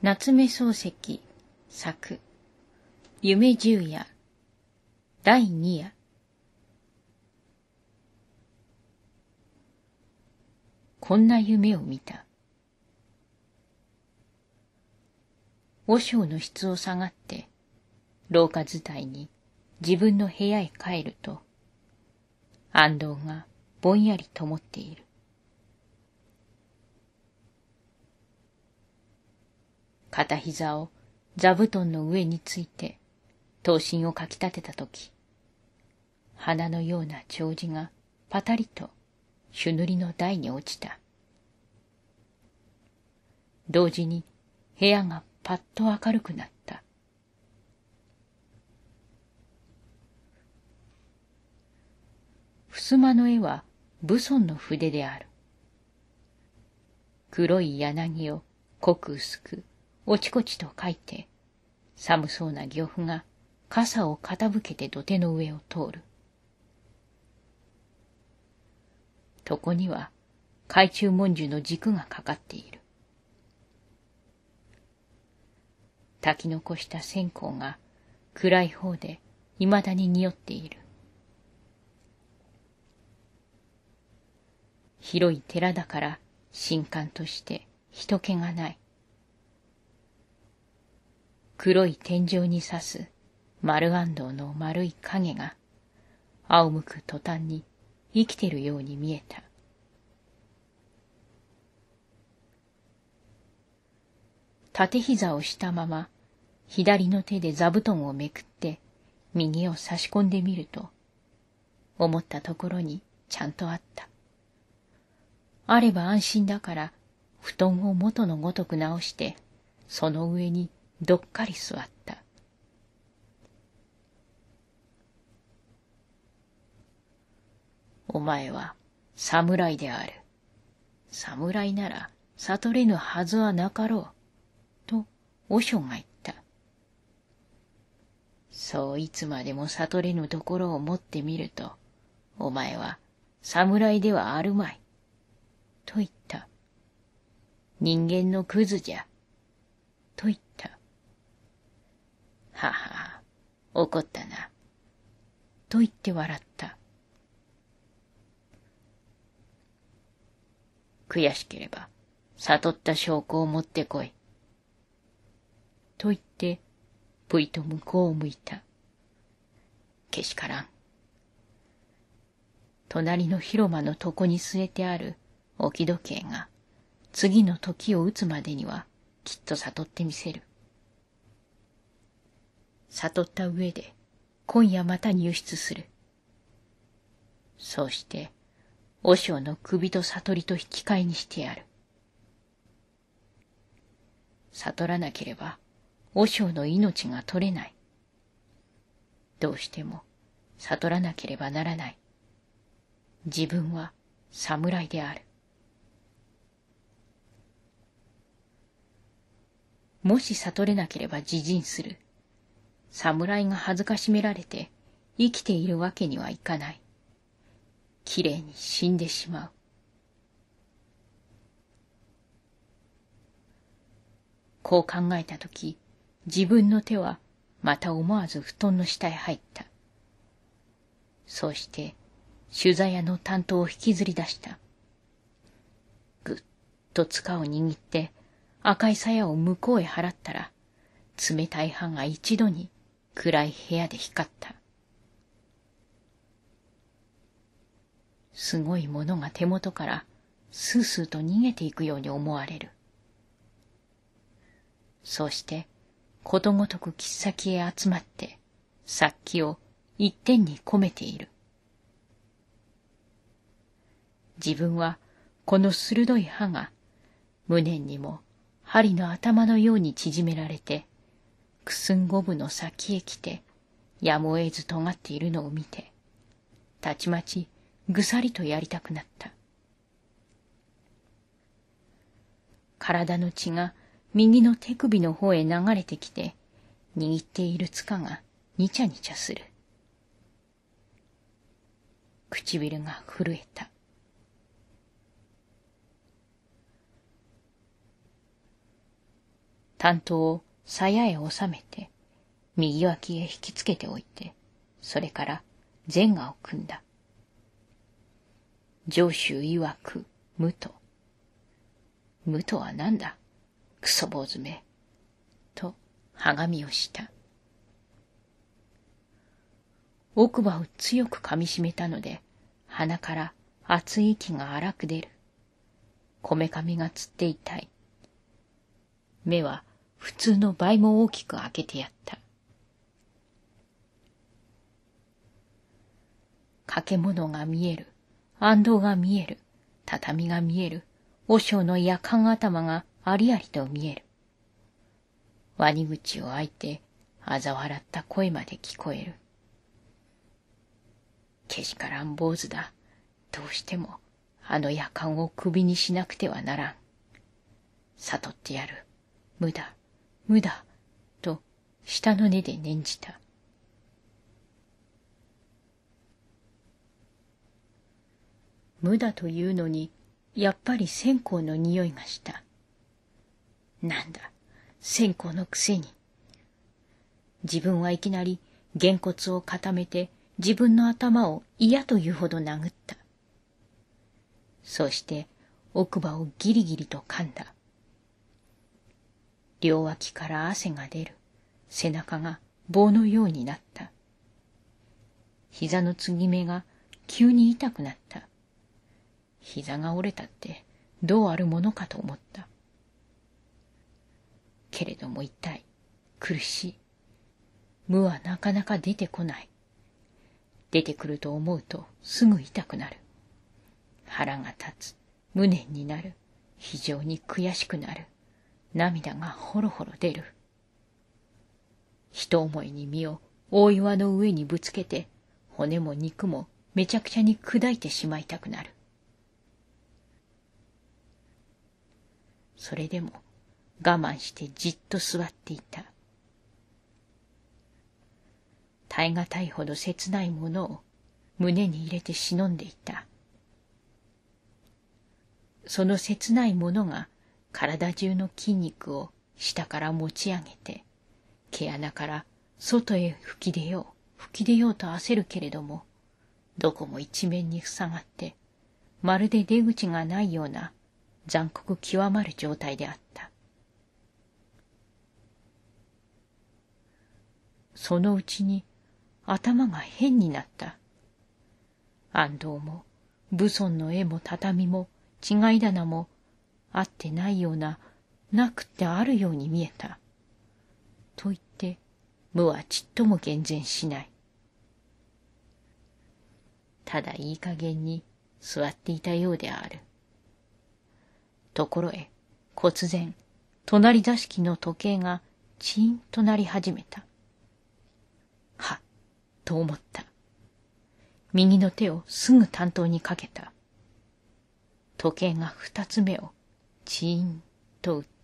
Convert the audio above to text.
夏目漱石作夢十夜第二夜こんな夢を見た。和尚の質を下がって、廊下伝いに自分の部屋へ帰ると、安藤がぼんやり灯っている。片膝を座布団の上について、刀身をかき立てたとき、花のような長寿がパタリと朱塗りの台に落ちた。同時に部屋がパッと明るくなった。襖の絵は武尊の筆である。黒い柳を濃く薄く、おちこちと描いて、寒そうな漁夫が傘を傾けて土手の上を通る。床には海中文殊の軸がかかっている。炊き残した線香が暗い方で未だに匂っている。広い寺だから神官として人気がない。黒い天井に刺す丸安藤の丸い影が仰向く途端に生きてるように見えた。縦膝をしたまま左の手で座布団をめくって右を差し込んでみると思ったところにちゃんとあった。あれば安心だから布団を元のごとく直してその上にどっかり座った。お前は侍である。侍なら悟れぬはずはなかろう。と、和尚が言った。そういつまでも悟れぬところを持ってみると、お前は侍ではあるまい。と言った。人間のクズじゃ。と言った。はは、怒ったな。と言って笑った。悔しければ、悟った証拠を持ってこい。と言って、ぷいと向こうを向いた。けしからん。隣の広間の床に据えてある置き時計が、次の時を打つまでにはきっと悟ってみせる。悟った上で、今夜また入室する。そうして、和尚の首と悟りと引き換えにしてやる。悟らなければ、和尚の命が取れない。どうしても悟らなければならない。自分は侍である。もし悟れなければ自陣する。侍が恥ずかしめられて生きているわけにはいかない。きれいに死んでしまう。こう考えたとき、自分の手はまた思わず布団の下へ入った。そうして、取材屋の担当を引きずり出した。ぐっと塚を握って、赤い鞘を向こうへ払ったら、冷たい歯が一度に暗い部屋で光った。すごいものが手元からスースーと逃げていくように思われる。そして、ことごとく切っ先へ集まって、殺気を一点に込めている。自分はこの鋭い歯が無念にも針の頭のように縮められて、くすんごぶの先へ来て、やむを得ず尖っているのを見て、たちまちぐさりとやりたくなった。体の血が右の手首の方へ流れてきて、握っている塚がにちゃにちゃする。唇が震えた。担当を鞘へ収めて、右脇へ引きつけておいて、それから前画を組んだ。上州曰く、無と。無とは何だ？クソ坊主め。と、はがみをした。奥歯を強く噛みしめたので、鼻から熱い息が荒く出る。こめかみがつって痛い。目は普通の倍も大きく開けてやった。掛物が見える。安藤が見える。畳が見える。和尚の夜間頭がありありと見える。ワニ口を開いて、嘲笑った声まで聞こえる。けしからん坊主だ。どうしても、あの夜間を首にしなくてはならん。悟ってやる。無駄、無駄、と下の根で念じた。無駄というのに、やっぱり線香の匂いがした。なんだ、線香のくせに。自分はいきなり、げんこつを固めて、自分の頭を嫌というほど殴った。そして奥歯をギリギリと噛んだ。両脇から汗が出る。背中が棒のようになった。膝の継ぎ目が急に痛くなった。膝が折れたってどうあるものかと思った。けれども痛い。苦しい。無はなかなか出てこない。出てくると思うとすぐ痛くなる。腹が立つ。無念になる。非常に悔しくなる。涙がほろほろ出る。一思いに身を大岩の上にぶつけて、骨も肉もめちゃくちゃに砕いてしまいたくなる。それでも我慢してじっと座っていた。耐え難いほど切ないものを胸に入れて忍んでいた。その切ないものが体中の筋肉を下から持ち上げて、毛穴から外へ吹き出よう、吹き出ようと焦るけれども、どこも一面に塞がって、まるで出口がないような残酷極まる状態であった。そのうちに頭が変になった。安藤も武尊の絵も畳も違い棚もあってないような、なくてあるように見えた。と言って、無はちっとも厳然しない。ただいい加減に座っていたようである。ところへ、忽然、隣座敷の時計がチーンとなり始めた。はっ、と思った。右の手をすぐ担当にかけた。時計が二つ目をチーンと打った。